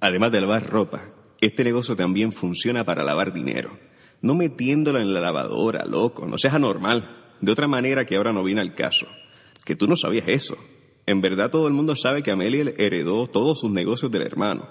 Además de lavar ropa, este negocio también funciona para lavar dinero. No metiéndolo en la lavadora, loco, no seas anormal. De otra manera que ahora no viene al caso. Que tú no sabías eso. En verdad todo el mundo sabe que Amelia heredó todos sus negocios del hermano.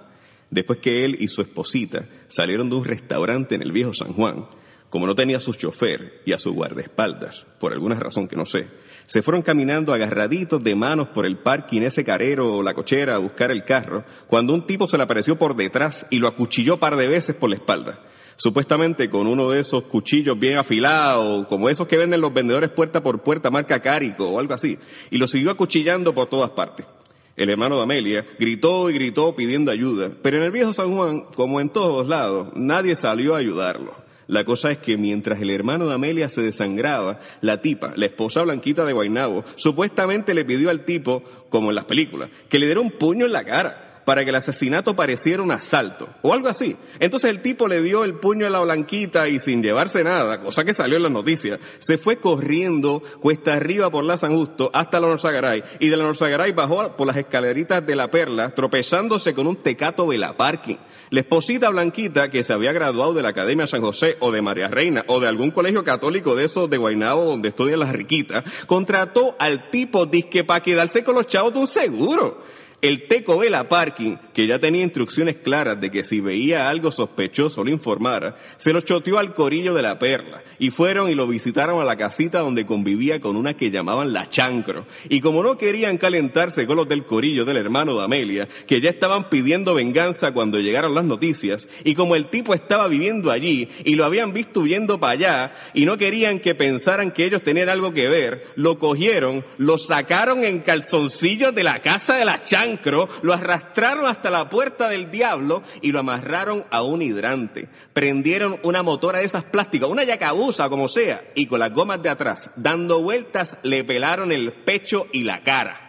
Después que él y su esposita salieron de un restaurante en el viejo San Juan, como no tenía a su chofer y a su guardaespaldas, por alguna razón que no sé, se fueron caminando agarraditos de manos por el parking ese carero o la cochera a buscar el carro, cuando un tipo se le apareció por detrás y lo acuchilló par de veces por la espalda. Supuestamente con uno de esos cuchillos bien afilados, como esos que venden los vendedores puerta por puerta, marca Cárico o algo así, y lo siguió acuchillando por todas partes. El hermano de Amelia gritó y gritó pidiendo ayuda, pero en el viejo San Juan, como en todos lados, nadie salió a ayudarlo. La cosa es que mientras el hermano de Amelia se desangraba, la tipa, la esposa blanquita de Guainabo, supuestamente le pidió al tipo, como en las películas, que le diera un puño en la cara para que el asesinato pareciera un asalto o algo así. Entonces el tipo le dio el puño a la blanquita y sin llevarse nada, cosa que salió en las noticias, se fue corriendo cuesta arriba por la San Justo hasta la Norzagaray y de la Norzagaray bajó por las escaleritas de la Perla tropezándose con un tecato Parking. La esposita blanquita que se había graduado de la Academia San José o de María Reina o de algún colegio católico de esos de Guaynabo donde estudian las riquitas, contrató al tipo disque para quedarse con los chavos de un seguro. El Teco Vela Parking, que ya tenía instrucciones claras de que si veía algo sospechoso lo informara, se lo choteó al corillo de la perla y fueron y lo visitaron a la casita donde convivía con una que llamaban la chancro. Y como no querían calentarse con los del corillo del hermano de Amelia, que ya estaban pidiendo venganza cuando llegaron las noticias, y como el tipo estaba viviendo allí y lo habían visto huyendo para allá y no querían que pensaran que ellos tenían algo que ver, lo cogieron, lo sacaron en calzoncillos de la casa de la chancro lo arrastraron hasta la puerta del diablo y lo amarraron a un hidrante. Prendieron una motora de esas plásticas, una yacabusa como sea, y con las gomas de atrás, dando vueltas, le pelaron el pecho y la cara.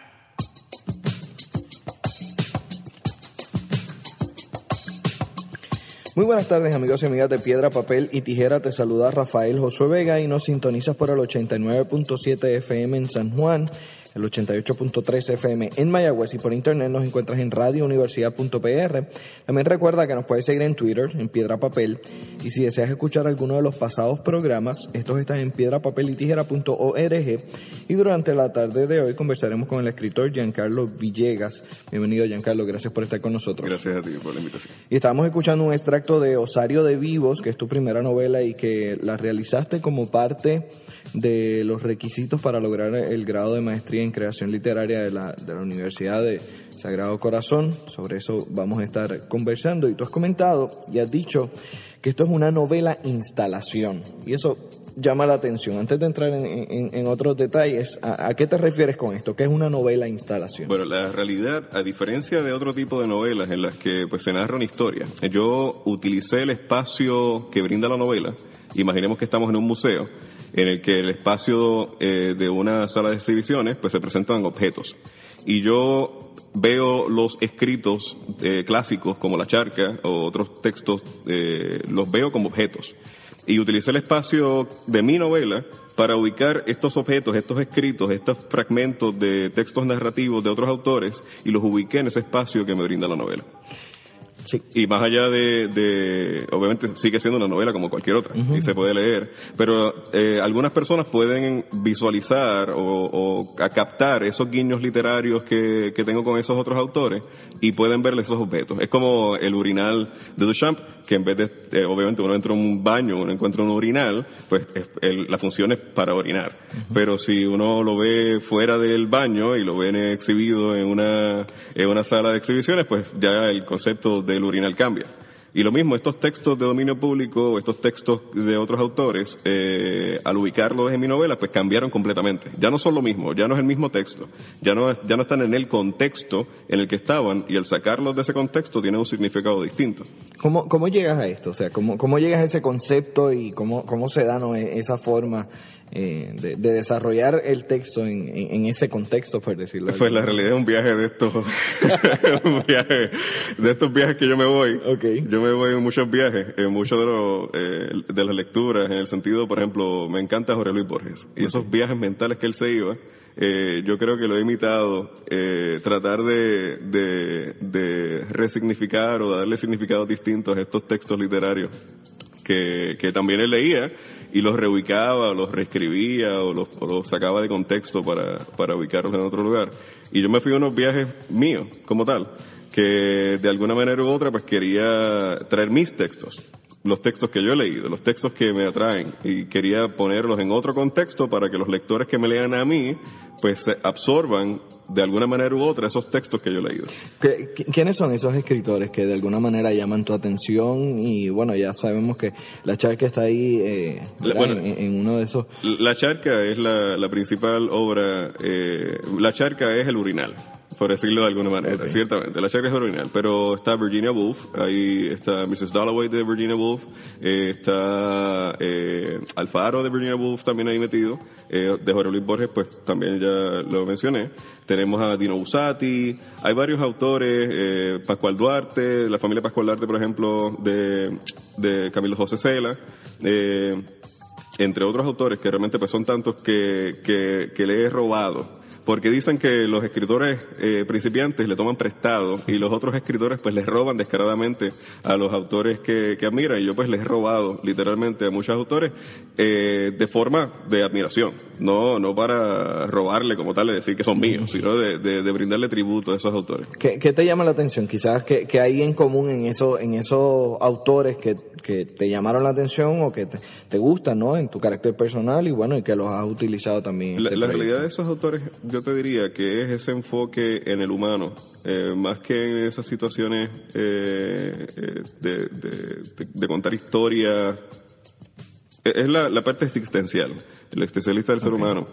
Muy buenas tardes amigos y amigas de Piedra, Papel y Tijera. Te saluda Rafael Josué Vega y nos sintonizas por el 89.7 FM en San Juan el 88.3 FM en Mayagüez y por internet nos encuentras en radiouniversidad.pr. También recuerda que nos puedes seguir en Twitter, en Piedra Papel, y si deseas escuchar alguno de los pasados programas, estos están en piedrapapelitijera.org y durante la tarde de hoy conversaremos con el escritor Giancarlo Villegas. Bienvenido Giancarlo, gracias por estar con nosotros. Gracias a ti por la invitación. Y estábamos escuchando un extracto de Osario de Vivos, que es tu primera novela y que la realizaste como parte de los requisitos para lograr el grado de maestría en creación literaria de la, de la Universidad de Sagrado Corazón. Sobre eso vamos a estar conversando. Y tú has comentado y has dicho que esto es una novela instalación. Y eso llama la atención. Antes de entrar en, otros detalles, ¿a, qué te refieres con esto? ¿Qué es una novela instalación? Bueno, la realidad, a diferencia de otro tipo de novelas en las que pues, se narra una historia, yo utilicé el espacio que brinda la novela. Imaginemos que estamos en un museo en el que el espacio eh, de una sala de exhibiciones pues se presentan objetos. Y yo veo los escritos eh, clásicos como La Charca o otros textos, eh, los veo como objetos. Y utilicé el espacio de mi novela para ubicar estos objetos, estos escritos, estos fragmentos de textos narrativos de otros autores y los ubiqué en ese espacio que me brinda la novela. Y más allá de, obviamente sigue siendo una novela como cualquier otra y se puede leer, pero eh, algunas personas pueden visualizar o, captar esos guiños literarios que, tengo con esos otros autores y pueden verle esos objetos. Es como el urinal de Duchamp, que en vez de, eh, obviamente uno entra en un baño, uno encuentra un urinal, pues la función es para orinar. Pero si uno lo ve fuera del baño y lo ven exhibido en una, en una sala de exhibiciones, pues ya el concepto de el urinal cambia. Y lo mismo, estos textos de dominio público, estos textos de otros autores, eh, al ubicarlos en mi novela, pues cambiaron completamente. Ya no son lo mismo, ya no es el mismo texto, ya no, ya no están en el contexto en el que estaban y al sacarlos de ese contexto tiene un significado distinto. ¿Cómo, cómo llegas a esto? O sea, ¿cómo, cómo llegas a ese concepto y cómo, cómo se da e, esa forma eh, de, desarrollar el texto en, ese contexto, por decirlo Pues la realidad es un viaje de estos, de estos viajes que yo me voy. Yo me voy en muchos viajes, en muchos de, los, eh, de las lecturas, en el sentido, por ejemplo, me encanta Jorge Luis Borges. Y esos viajes mentales que él se iba, eh, yo creo que lo he imitado, eh, tratar de, de, de resignificar o darle significados distintos a estos textos literarios que, también él leía y los reubicaba, o los reescribía o los, o los sacaba de contexto para, para ubicarlos en otro lugar. Y yo me fui a unos viajes míos, como tal, que de alguna manera u otra pues quería traer mis textos los textos que yo he leído, los textos que me atraen y quería ponerlos en otro contexto para que los lectores que me lean a mí pues absorban de alguna manera u otra esos textos que yo he leído. ¿Quiénes son esos escritores que de alguna manera llaman tu atención? Y bueno, ya sabemos que La Charca está ahí eh, en, uno de esos. La Charca es la, la principal obra, eh, La Charca es el urinal por decirlo de alguna manera, ciertamente. La charca es original, pero está Virginia Woolf, ahí está Mrs. Dalloway de Virginia Woolf, eh, está eh, Alfaro de Virginia Woolf también ahí metido, eh, de Jorge Luis Borges, pues también ya lo mencioné. Tenemos a Dino Busati, hay varios autores, eh, Pascual Duarte, la familia Pascual Duarte, por ejemplo, de, de Camilo José Cela. entre otros autores que realmente pues son tantos que, que, que le he robado porque dicen que los escritores eh, principiantes le toman prestado y los otros escritores pues les roban descaradamente a los autores que, que admiran y yo pues les he robado literalmente a muchos autores eh, de forma de admiración, no no para robarle como tal, de decir que son míos, sino de, de, brindarle tributo a esos autores. ¿Qué, ¿Qué, te llama la atención? Quizás que, que hay en común en, eso, en esos autores que, que te llamaron la atención o que te, te, gustan, ¿no? En tu carácter personal y bueno, y que los has utilizado también. La, este la realidad de esos autores, yo te diría que es ese enfoque en el humano, eh, más que en esas situaciones eh, eh, de, contar historias. Es la, parte existencial, el existencialista del ser humano.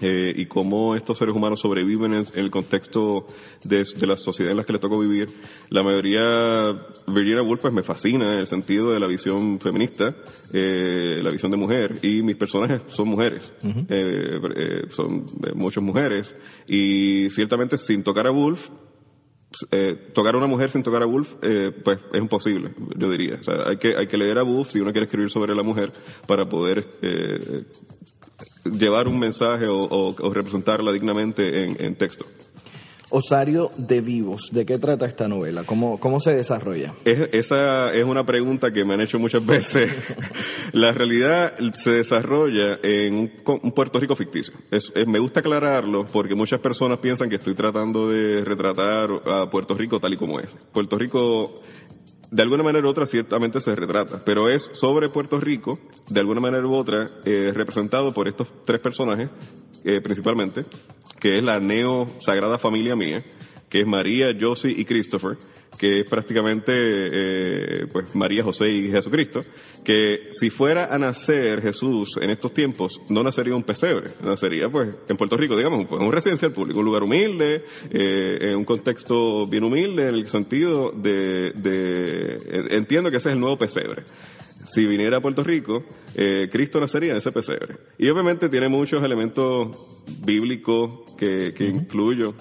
Y cómo estos seres humanos sobreviven en, el contexto de, la sociedad en la que les tocó vivir. La mayoría, Virginia Woolf pues me fascina en el sentido de la visión feminista, eh, la visión de mujer, y mis personajes son mujeres, eh, eh, son muchas mujeres, y ciertamente sin tocar a Woolf, tocar a una mujer sin tocar a Woolf, pues es imposible, yo diría. O sea, hay que, hay que leer a Woolf si uno quiere escribir sobre la mujer para poder llevar un mensaje o, representarla dignamente en texto. Osario de Vivos, ¿de qué trata esta novela? ¿Cómo, cómo se desarrolla? esa es una pregunta que me han hecho muchas veces. la realidad se desarrolla en un, Puerto Rico ficticio. me gusta aclararlo porque muchas personas piensan que estoy tratando de retratar a Puerto Rico tal y como es. Puerto Rico de alguna manera u otra ciertamente se retrata, pero es sobre Puerto Rico, de alguna manera u otra, eh, representado por estos tres personajes, eh, principalmente, que es la neo sagrada familia mía, que es María, Josie y Christopher, que es prácticamente eh, pues María, José y Jesucristo, que si fuera a nacer Jesús en estos tiempos, no nacería un pesebre, nacería pues en Puerto Rico, digamos, pues, un residencial público, un lugar humilde, eh, en un contexto bien humilde, en el sentido de, de, entiendo que ese es el nuevo pesebre. Si viniera a Puerto Rico, eh, Cristo nacería en ese pesebre. Y obviamente tiene muchos elementos bíblicos que, que incluyo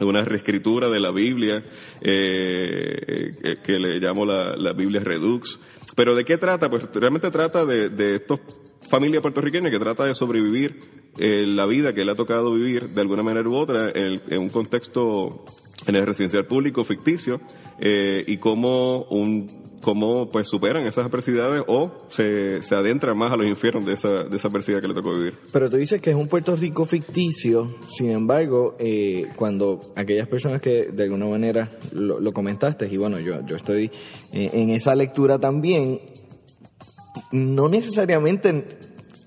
una reescritura de la Biblia eh, que le llamo la, la, Biblia Redux. Pero ¿de qué trata? Pues realmente trata de, de estos familia puertorriqueña que trata de sobrevivir eh, la vida que le ha tocado vivir de alguna manera u otra en, un contexto en el residencial público ficticio eh, y cómo un cómo pues superan esas adversidades o se, se adentran más a los infiernos de esa, de esa adversidad que le tocó vivir. Pero tú dices que es un Puerto Rico ficticio, sin embargo, eh, cuando aquellas personas que de alguna manera lo, comentaste, y bueno, yo, yo estoy eh, en esa lectura también, no necesariamente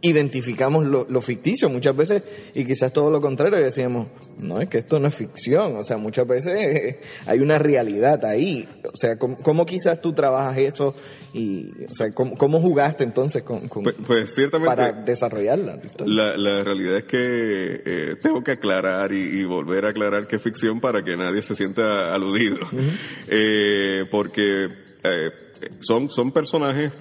identificamos lo, ficticio muchas veces y quizás todo lo contrario decíamos no es que esto no es ficción o sea muchas veces hay una realidad ahí. O sea cómo, quizás tú trabajas eso y o sea cómo, jugaste entonces con, pues, pues, ciertamente para desarrollarla la, la realidad es que eh, tengo que aclarar y, volver a aclarar que es ficción para que nadie se sienta aludido. Eh, porque eh, son son personajes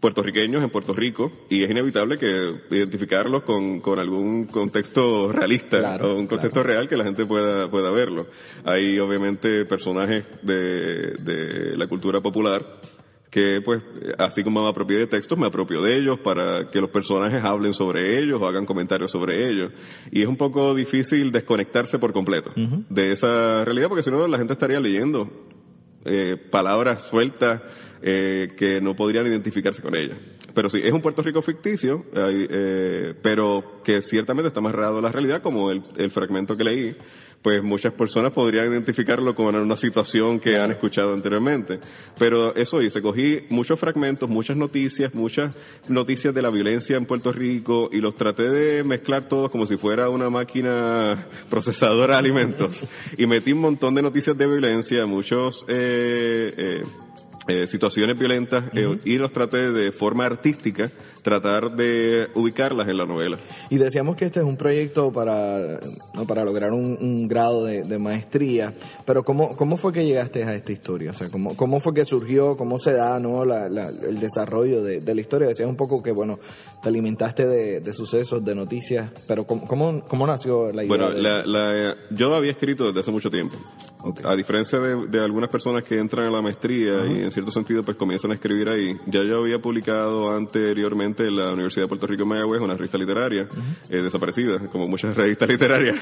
puertorriqueños en Puerto Rico y es inevitable que identificarlos con, con algún contexto realista o un contexto real que la gente pueda, pueda verlo. Hay obviamente personajes de, de la cultura popular que pues así como me apropié de textos, me apropio de ellos para que los personajes hablen sobre ellos o hagan comentarios sobre ellos. Y es un poco difícil desconectarse por completo de esa realidad porque si no la gente estaría leyendo eh, palabras sueltas eh, que no podrían identificarse con ellas. Pero sí, es un Puerto Rico ficticio, eh, pero que ciertamente está más raro a la realidad, como el, el fragmento que leí pues muchas personas podrían identificarlo como una situación que han escuchado anteriormente. Pero eso hice, cogí muchos fragmentos, muchas noticias, muchas noticias de la violencia en Puerto Rico y los traté de mezclar todos como si fuera una máquina procesadora de alimentos. Y metí un montón de noticias de violencia, muchos... Eh, eh, eh, situaciones violentas y los traté de forma artística tratar de ubicarlas en la novela. Y decíamos que este es un proyecto para, para lograr un, grado de, maestría, pero ¿cómo, ¿cómo fue que llegaste a esta historia? O sea, ¿cómo, cómo fue que surgió, cómo se da ¿no? el desarrollo de, la historia? Decías un poco que, bueno, te alimentaste de, sucesos, de noticias, pero ¿cómo, cómo, nació la idea? Bueno, la, yo había escrito desde hace mucho tiempo. A diferencia de, algunas personas que entran a la maestría y en cierto sentido pues comienzan a escribir ahí, ya yo había publicado anteriormente en la Universidad de Puerto Rico en Mayagüez, una revista literaria eh, desaparecida, como muchas revistas literarias.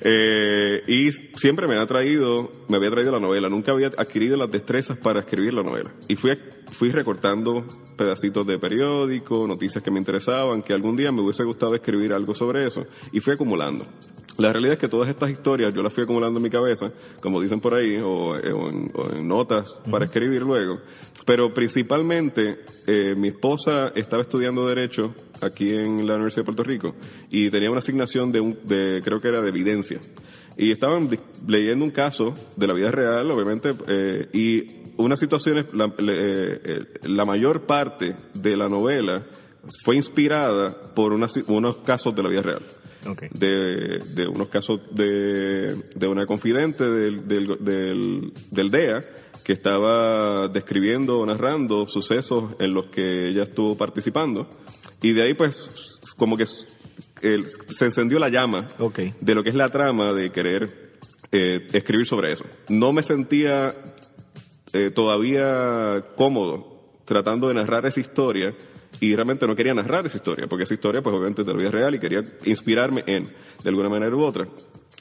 Eh, y siempre me ha traído, me había traído la novela. Nunca había adquirido las destrezas para escribir la novela. Y fui, fui recortando pedacitos de periódico, noticias que me interesaban, que algún día me hubiese gustado escribir algo sobre eso. Y fui acumulando. La realidad es que todas estas historias yo las fui acumulando en mi cabeza, como dicen por ahí, o, en, notas para escribir luego. Pero principalmente, eh, mi esposa estaba estudiando Derecho aquí en la Universidad de Puerto Rico y tenía una asignación de, un, de creo que era de evidencia. Y estaban leyendo un caso de la vida real, obviamente, eh, y unas situaciones, la, eh, la mayor parte de la novela fue inspirada por unos casos de la vida real de, de, unos casos de, de una confidente del, del, del, DEA que estaba describiendo o narrando sucesos en los que ella estuvo participando. Y de ahí, pues, como que se encendió la llama de lo que es la trama de querer eh, escribir sobre eso. No me sentía eh, todavía cómodo tratando de narrar esa historia y realmente no quería narrar esa historia, porque esa historia pues obviamente de la vida real y quería inspirarme en, de alguna manera u otra.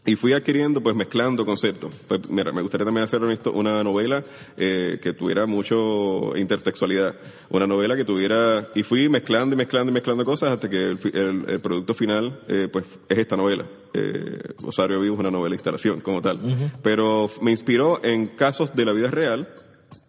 Y fui adquiriendo, pues mezclando conceptos. Pues mira, me gustaría también hacer una novela eh, que tuviera mucho intertextualidad. Una novela que tuviera, y fui mezclando y mezclando y mezclando cosas hasta que el, producto final, eh, pues es esta novela. Eh, Osario Vivo es una novela instalación como tal. Pero me inspiró en casos de la vida real,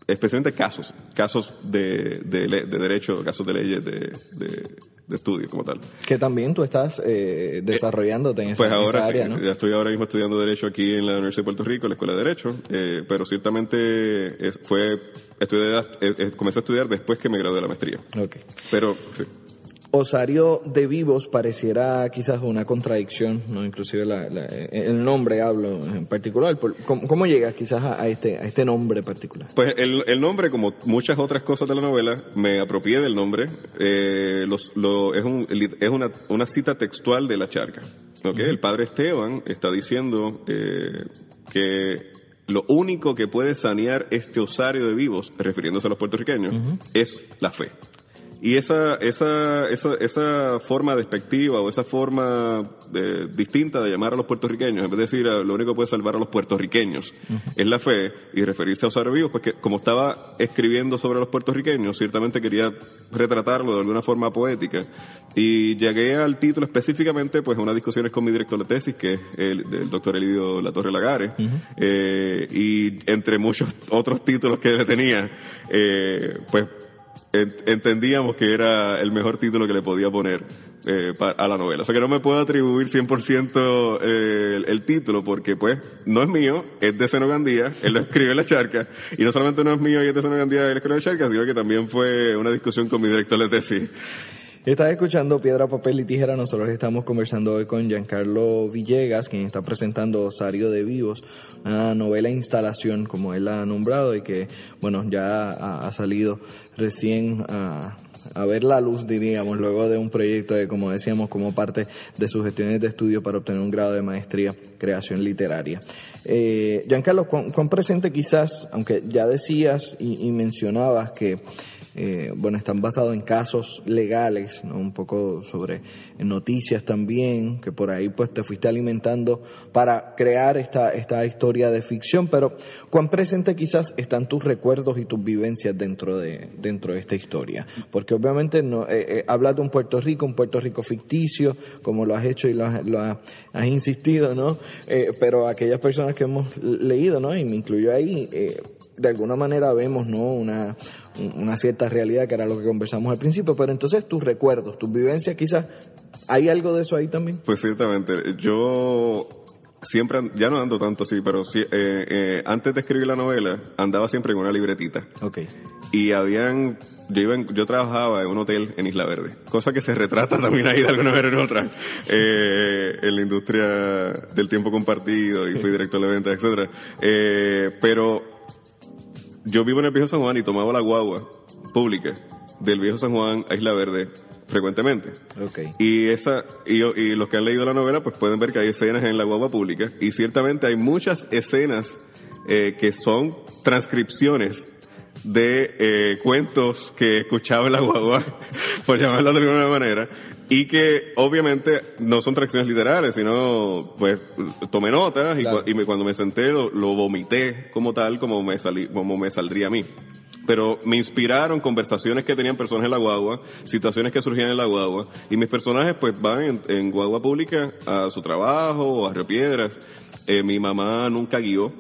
especialmente casos, casos de, de, de derecho, casos de leyes de, de, estudio como tal. Que también tú estás eh, desarrollando en, esa, pues ahora, área, ¿no? Ya estoy ahora mismo estudiando Derecho aquí en la Universidad de Puerto Rico, en la Escuela de Derecho, eh, pero ciertamente fue, estudié, eh, comencé a estudiar después que me gradué de la maestría. Okay. Pero, Osario de Vivos pareciera quizás una contradicción, no inclusive el nombre hablo en particular. ¿Cómo, llegas quizás a, este, a este nombre particular? Pues el, nombre, como muchas otras cosas de la novela, me apropié del nombre. Eh, es un, es una, una, cita textual de la charca. ¿okay? El padre Esteban está diciendo eh, que lo único que puede sanear este osario de vivos, refiriéndose a los puertorriqueños, es la fe. Y esa, esa, esa, esa forma despectiva o esa forma de, distinta de llamar a los puertorriqueños, en vez de decir ah, lo único que puede salvar a los puertorriqueños es la fe y referirse a Osario Vivos, pues que como estaba escribiendo sobre los puertorriqueños, ciertamente quería retratarlo de alguna forma poética. Y llegué al título específicamente, pues, unas discusiones con mi director de tesis, que es el doctor Elidio Latorre Lagares, eh, y entre muchos otros títulos que le tenía, eh, pues entendíamos que era el mejor título que le podía poner eh, a la novela. O sea que no me puedo atribuir 100% eh, el, título porque pues no es mío, es de Seno Gandía, él lo escribe en la charca y no solamente no es mío y es de Seno Gandía, él escribe en la charca, sino que también fue una discusión con mi director de tesis. Estás escuchando Piedra, Papel y Tijera. Nosotros estamos conversando hoy con Giancarlo Villegas, quien está presentando Osario de Vivos, una novela instalación, como él ha nombrado, y que, bueno, ya ha, salido recién a, a ver la luz, diríamos, luego de un proyecto de, como decíamos, como parte de sus gestiones de estudio para obtener un grado de maestría creación literaria. Eh, Giancarlo, ¿cuán, presente quizás, aunque ya decías y mencionabas que eh, bueno, están basados en casos legales, ¿no? un poco sobre noticias también, que por ahí pues te fuiste alimentando para crear esta, esta historia de ficción, pero ¿cuán presente quizás están tus recuerdos y tus vivencias dentro de, dentro de esta historia? Porque obviamente no, eh, eh, hablas de un Puerto Rico, un Puerto Rico ficticio, como lo has hecho y lo has, lo has, insistido, ¿no? pero aquellas personas que hemos leído, ¿no? Y me incluyo ahí, de alguna manera vemos, ¿no? Una, una cierta realidad, que era lo que conversamos al principio, pero entonces tus recuerdos, tus vivencias, quizás, ¿hay algo de eso ahí también? Pues ciertamente, yo siempre, ya no ando tanto así, pero sí, eh, eh, antes de escribir la novela, andaba siempre en una libretita. Ok. Y habían, yo, iba yo trabajaba en un hotel en Isla Verde, cosa que se retrata también ahí de alguna manera en otra, eh, en la industria del tiempo compartido, y fui director de ventas, etcétera. pero yo vivo en el Viejo San Juan y tomaba la guagua pública del Viejo San Juan a Isla Verde frecuentemente. Okay. Y esa y, y, los que han leído la novela pues pueden ver que hay escenas en la guagua pública y ciertamente hay muchas escenas eh, que son transcripciones de eh, cuentos que escuchaba en la guagua, por llamarlo de alguna manera, y que obviamente no son tracciones literales, sino pues tomé notas y, cuando me senté lo, vomité como tal, como me, salí, como me saldría a mí pero me inspiraron conversaciones que tenían personas en la guagua, situaciones que surgían en la guagua, y mis personajes pues van en, guagua pública a su trabajo o a Río Piedras. Eh, mi mamá nunca guió,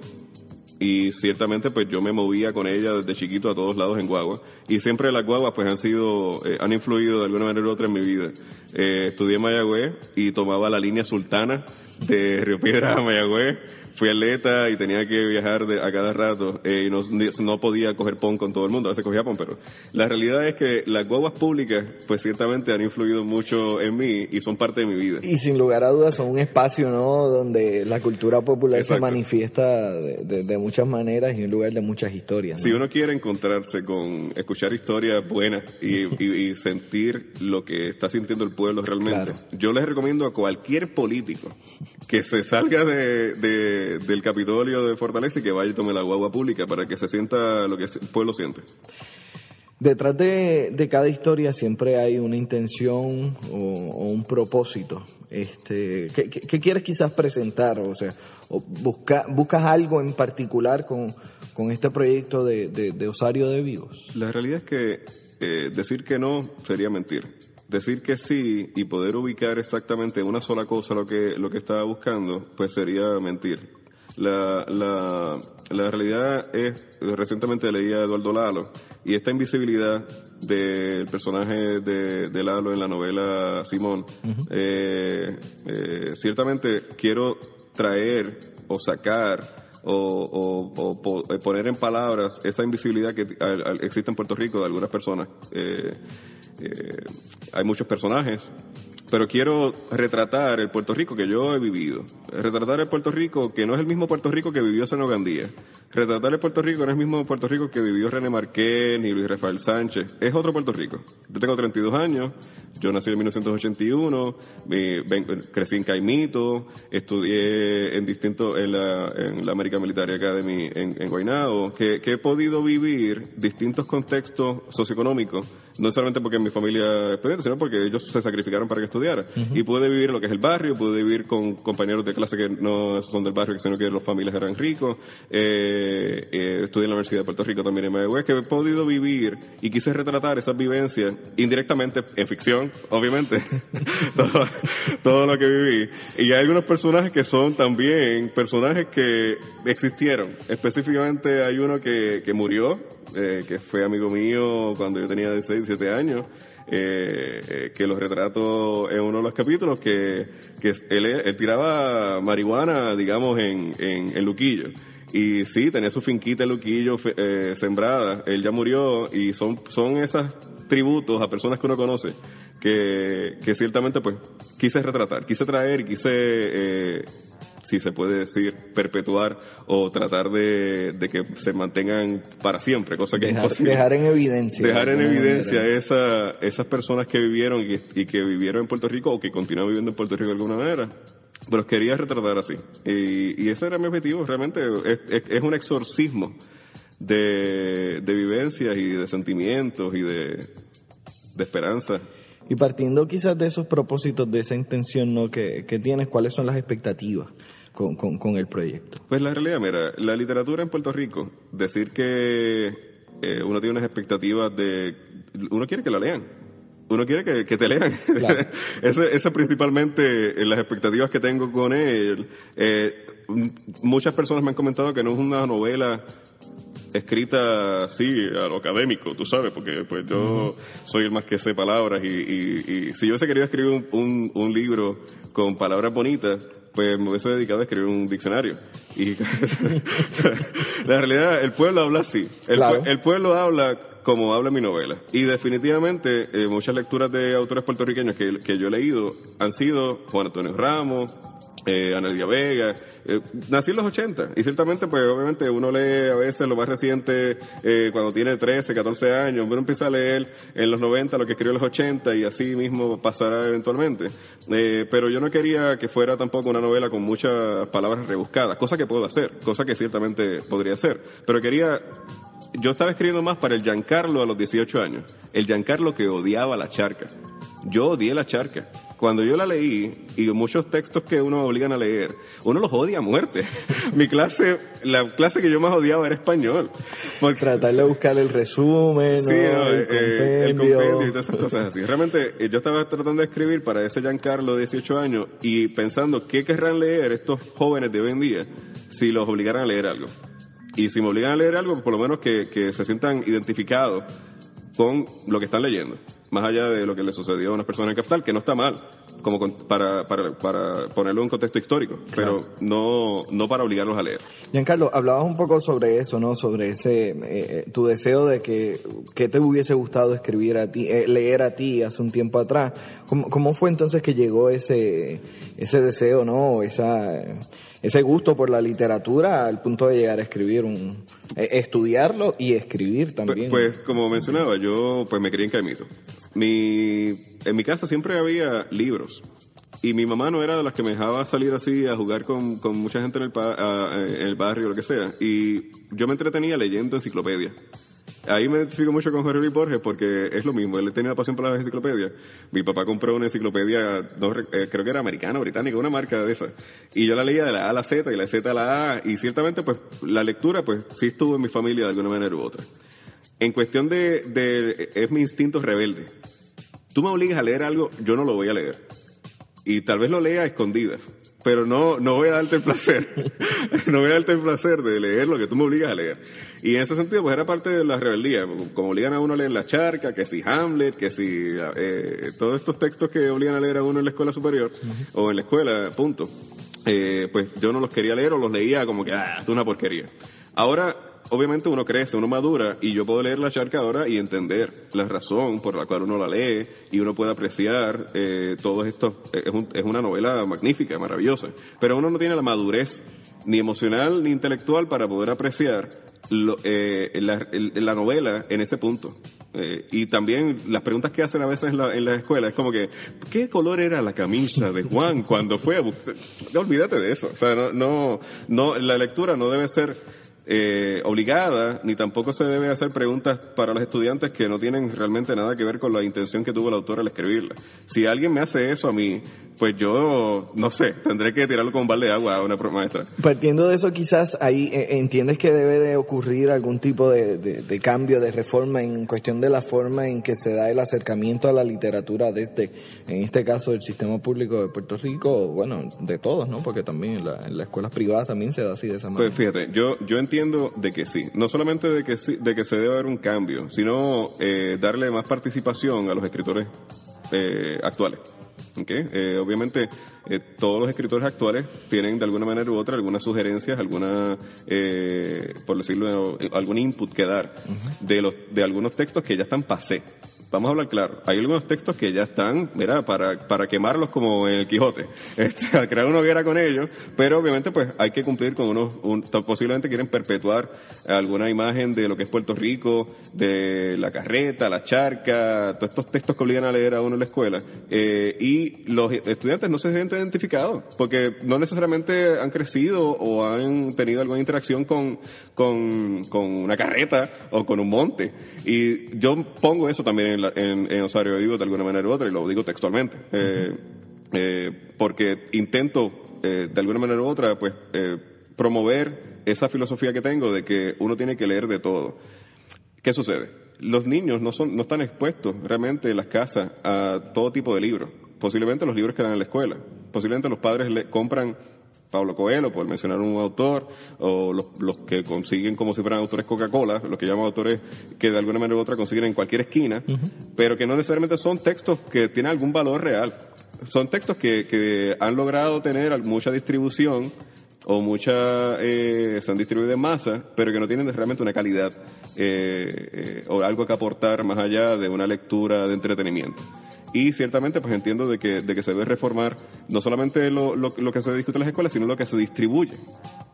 y ciertamente pues yo me movía con ella desde chiquito a todos lados en guagua y siempre las guaguas pues han sido eh, han influido de alguna manera u otra en mi vida. Eh, estudié en Mayagüez y tomaba la línea sultana de Río Piedra a Mayagüez fui atleta y tenía que viajar de, a cada rato eh, y no, no, podía coger PON con todo el mundo, a veces cogía PON, pero la realidad es que las guaguas públicas pues ciertamente han influido mucho en mí y son parte de mi vida. Y sin lugar a dudas son un espacio ¿no? donde la cultura popular se manifiesta de, muchas maneras y un lugar de muchas historias. Si uno quiere encontrarse con escuchar historias buenas y, y, sentir lo que está sintiendo el pueblo realmente, yo les recomiendo a cualquier político que se salga de del Capitolio de Fortaleza y que vaya y tome la guagua pública para que se sienta lo que el pueblo siente. Detrás de, cada historia siempre hay una intención o, un propósito. Este, ¿qué, quieres quizás presentar? O sea, busca, ¿buscas algo en particular con, este proyecto de, Osario de Vivos? La realidad es que eh, decir que no sería mentir decir que sí y poder ubicar exactamente una sola cosa lo que, lo que estaba buscando, pues sería mentir. La, la, la realidad es, recientemente leía a Eduardo Lalo, y esta invisibilidad del personaje de, Lalo en la novela Simón, eh, eh, ciertamente quiero traer o sacar o, o, poner en palabras esa invisibilidad que existe en Puerto Rico de algunas personas. Eh, eh, hay muchos personajes, pero quiero retratar el Puerto Rico que yo he vivido. Retratar el Puerto Rico que no es el mismo Puerto Rico que vivió Seno Gandía. Retratar el Puerto Rico no es el mismo Puerto Rico que vivió René Marqués ni Luis Rafael Sánchez. Es otro Puerto Rico. Yo tengo 32 años, yo nací en 1981, crecí en Caimito, estudié en distintos, en la, en la American Military Academy en, en Guaynabo, que, he podido vivir distintos contextos socioeconómicos, no solamente porque mi familia es sino porque ellos se sacrificaron para que estudiara. Y pude vivir lo que es el barrio, pude vivir con compañeros de clase que no son del barrio, sino que las familias eran ricos. Eh, eh, estudié en la Universidad de Puerto Rico también en Mayagüez, que he podido vivir y quise retratar esas vivencias indirectamente en ficción, obviamente, todo, lo que viví. Y hay algunos personajes que son también personajes que existieron. Específicamente hay uno que, que murió, eh, que fue amigo mío cuando yo tenía 16, 17 años. Eh, eh, que los retrato en uno de los capítulos, que, que él, él tiraba marihuana, digamos, en, en, Luquillo. Y sí, tenía su finquita en Luquillo eh, sembrada. Él ya murió y son, son esos tributos a personas que uno conoce que, que ciertamente pues quise retratar, quise traer, quise si se puede decir, perpetuar o tratar de, que se mantengan para siempre, cosa que dejar, es imposible. Dejar en evidencia. Dejar en evidencia esa, esas personas que vivieron y, que vivieron en Puerto Rico o que continúan viviendo en Puerto Rico de alguna manera. Pero quería retratar así. Y, ese era mi objetivo, realmente es, un exorcismo de, de vivencias y de sentimientos y de, de esperanza y partiendo quizás de esos propósitos, de esa intención ¿no? que, tienes, ¿cuáles son las expectativas con, con, el proyecto? Pues la realidad, mira, la literatura en Puerto Rico, decir que eh, uno tiene unas expectativas de... Uno quiere que la lean. Uno quiere que, te lean. Esas principalmente las expectativas que tengo con él. Eh, muchas personas me han comentado que no es una novela escrita así a lo académico, tú sabes, porque pues yo soy el más que sé palabras y, si yo hubiese querido escribir un, un, libro con palabras bonitas, pues me hubiese dedicado a escribir un diccionario. Y la realidad, el pueblo habla así. El, el pueblo habla como habla mi novela. Y definitivamente eh, muchas lecturas de autores puertorriqueños que, que yo he leído han sido Juan Antonio Ramos, eh, Anelia Vega. Eh, nací en los 80 y ciertamente, pues obviamente uno lee a veces lo más reciente eh, cuando tiene 13, 14 años, uno empieza a leer en los 90 lo que escribió en los 80 y así mismo pasará eventualmente. Eh, pero yo no quería que fuera tampoco una novela con muchas palabras rebuscadas, cosa que puedo hacer, cosa que ciertamente podría hacer, pero quería yo estaba escribiendo más para el Giancarlo a los 18 años. El Giancarlo que odiaba la charca. Yo odié la charca. Cuando yo la leí, y muchos textos que uno obligan a leer, uno los odia a muerte. Mi clase, la clase que yo más odiaba era español. Por Tratar de buscar el resumen, sí, el, eh, compendio. y todas esas cosas así. Realmente, eh, yo estaba tratando de escribir para ese Giancarlo de 18 años y pensando qué querrán leer estos jóvenes de hoy en día si los obligaran a leer algo. Y si me obligan a leer algo, por lo menos que, que se sientan identificados con lo que están leyendo, más allá de lo que le sucedió a unas personas en Capital, que no está mal, como para, para, para ponerlo en contexto histórico, pero no, no para obligarlos a leer. Giancarlo, hablabas un poco sobre eso, ¿no? Sobre ese eh, tu deseo de que, que, te hubiese gustado escribir a ti, eh, leer a ti hace un tiempo atrás. ¿Cómo, ¿Cómo, fue entonces que llegó ese, ese deseo, ¿no? Esa ese gusto por la literatura al punto de llegar a escribir un eh, estudiarlo y escribir también. Pues, como mencionaba, yo pues me crié en Caimito. Mi en mi casa siempre había libros. Y mi mamá no era de las que me dejaba salir así a jugar con, con mucha gente en el, en el barrio lo que sea. Y yo me entretenía leyendo enciclopedias. Ahí me identifico mucho con Jorge Luis Borges porque es lo mismo, él tenía pasión por las enciclopedias. Mi papá compró una enciclopedia, eh, creo que era americana, británica, una marca de esas. Y yo la leía de la A a la Z y la Z a la A y ciertamente pues la lectura pues sí estuvo en mi familia de alguna manera u otra. En cuestión de, de es mi instinto rebelde. Tú me obligas a leer algo, yo no lo voy a leer. Y tal vez lo lea a escondidas pero no, no voy a darte el placer, no voy a darte el placer de leer lo que tú me obligas a leer. Y en ese sentido, pues era parte de la rebeldía, como obligan a uno a leer La Charca, que si Hamlet, que si eh, todos estos textos que obligan a leer a uno en la escuela superior o en la escuela, punto. Eh, pues yo no los quería leer o los leía como que, ah, esto es una porquería. Ahora obviamente uno crece, uno madura y yo puedo leer la charca ahora y entender la razón por la cual uno la lee y uno puede apreciar eh, todo esto. Eh, es, es, una novela magnífica, maravillosa, pero uno no tiene la madurez ni emocional ni intelectual para poder apreciar eh, la, novela en ese punto. y también las preguntas que hacen a veces en la, en la escuela es como que, ¿qué color era la camisa de Juan cuando fue a buscar? Olvídate de eso. O sea, no, no, no, la lectura no debe ser eh, obligada, ni tampoco se debe hacer preguntas para los estudiantes que no tienen realmente nada que ver con la intención que tuvo el autor al escribirla. Si alguien me hace eso a mí, pues yo, no sé, tendré que tirarlo con un balde de agua a una maestra. Partiendo de eso, quizás ahí eh, entiendes que debe de ocurrir algún tipo de, de, cambio, de reforma en cuestión de la forma en que se da el acercamiento a la literatura desde, en este caso, el sistema público de Puerto Rico, bueno, de todos, ¿no? Porque también en, la, en las escuelas privadas también se da así de esa manera. Pues fíjate, yo, yo entiendo de que sí, no solamente de que sí, de que se debe haber un cambio, sino eh, darle más participación a los escritores eh, actuales. Okay. Eh, obviamente, todos los escritores actuales tienen de alguna manera u otra algunas sugerencias, alguna, por decirlo, algún input que dar de los de algunos textos que ya están pasé vamos a hablar claro, hay algunos textos que ya están, mira, para, para quemarlos como en el Quijote, este, a crear una hoguera con ellos, pero obviamente pues hay que cumplir con unos, un, posiblemente quieren perpetuar alguna imagen de lo que es Puerto Rico, de la carreta, la charca, todos estos textos que obligan a leer a uno en la escuela, eh, y los estudiantes no se sienten identificados, porque no necesariamente han crecido o han tenido alguna interacción con, con, con una carreta o con un monte, y yo pongo eso también en, en, Osario de Vivo de alguna manera u otra, y lo digo textualmente, eh, eh, porque intento eh, de alguna manera u otra pues promover esa filosofía que tengo de que uno tiene que leer de todo. ¿Qué sucede? Los niños no, son, no están expuestos realmente en las casas a todo tipo de libros. Posiblemente los libros que dan en la escuela. Posiblemente los padres le compran Pablo Coelho, por mencionar un autor, o los, que consiguen como si fueran autores Coca-Cola, los que llaman autores que de alguna manera u otra consiguen en cualquier esquina, pero que no necesariamente son textos que tienen algún valor real. Son textos que, que han logrado tener mucha distribución o mucha eh, se han distribuido en masa, pero que no tienen realmente una calidad eh, eh, o algo que aportar más allá de una lectura de entretenimiento. Y ciertamente, pues entiendo de que, de que se debe reformar no solamente lo, lo, lo que se discute en las escuelas, sino lo que se distribuye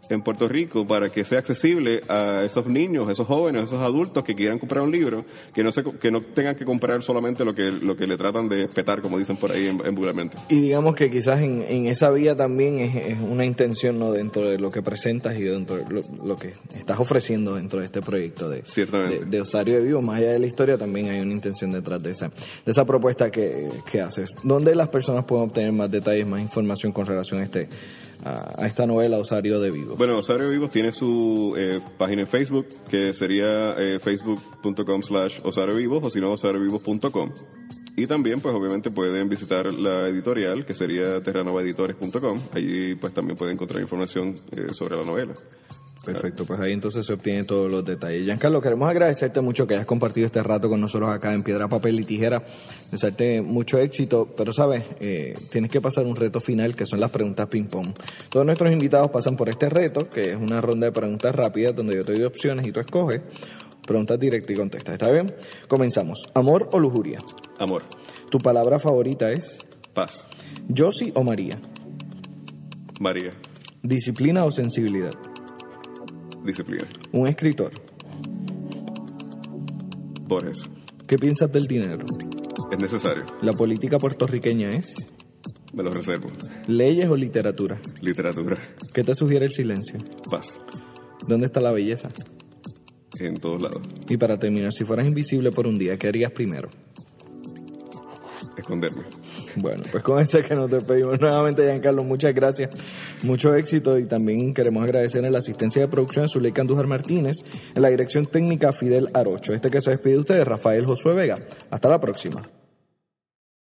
en Puerto Rico para que sea accesible a esos niños, esos jóvenes, esos adultos que quieran comprar un libro, que no se, que no tengan que comprar solamente lo que lo que le tratan de petar, como dicen por ahí en, en Y digamos que quizás en, en esa vía también es, una intención no dentro de lo que presentas y dentro de lo, que estás ofreciendo dentro de este proyecto de, de, Osario de Vivo, más allá de la historia, también hay una intención detrás de esa, de esa propuesta que, que haces. ¿Dónde las personas pueden obtener más detalles, más información con relación a este a, esta novela Osario de Vivos? Bueno, Osario de Vivos tiene su eh, página en Facebook, que sería eh, facebook.com slash Osario Vivos, o si no, osariovivos.com. Y también, pues obviamente pueden visitar la editorial, que sería terranovaeditores.com. Allí, pues también pueden encontrar información eh, sobre la novela. Perfecto, pues ahí entonces se obtienen todos los detalles. Giancarlo, queremos agradecerte mucho que hayas compartido este rato con nosotros acá en Piedra, Papel y Tijera. Desearte mucho éxito, pero sabes, eh, tienes que pasar un reto final que son las preguntas ping-pong. Todos nuestros invitados pasan por este reto, que es una ronda de preguntas rápidas donde yo te doy opciones y tú escoges. Preguntas directas y contestas. ¿Está bien? Comenzamos. ¿Amor o lujuria? Amor. ¿Tu palabra favorita es? Paz. ¿Josie o María? María. ¿Disciplina o sensibilidad? Disciplina. Un escritor. Borges. ¿Qué piensas del dinero? Es necesario. ¿La política puertorriqueña es? Me lo reservo. ¿Leyes o literatura? Literatura. ¿Qué te sugiere el silencio? Paz. ¿Dónde está la belleza? En todos lados. Y para terminar, si fueras invisible por un día, ¿qué harías primero? Esconderme. Bueno, pues con eso es que nos despedimos nuevamente, Giancarlo. Muchas gracias. Mucho éxito y también queremos agradecer en la asistencia de producción Zuleika Andújar Martínez, en la dirección técnica Fidel Arocho. Este que se despide de ustedes, Rafael Josué Vega. Hasta la próxima.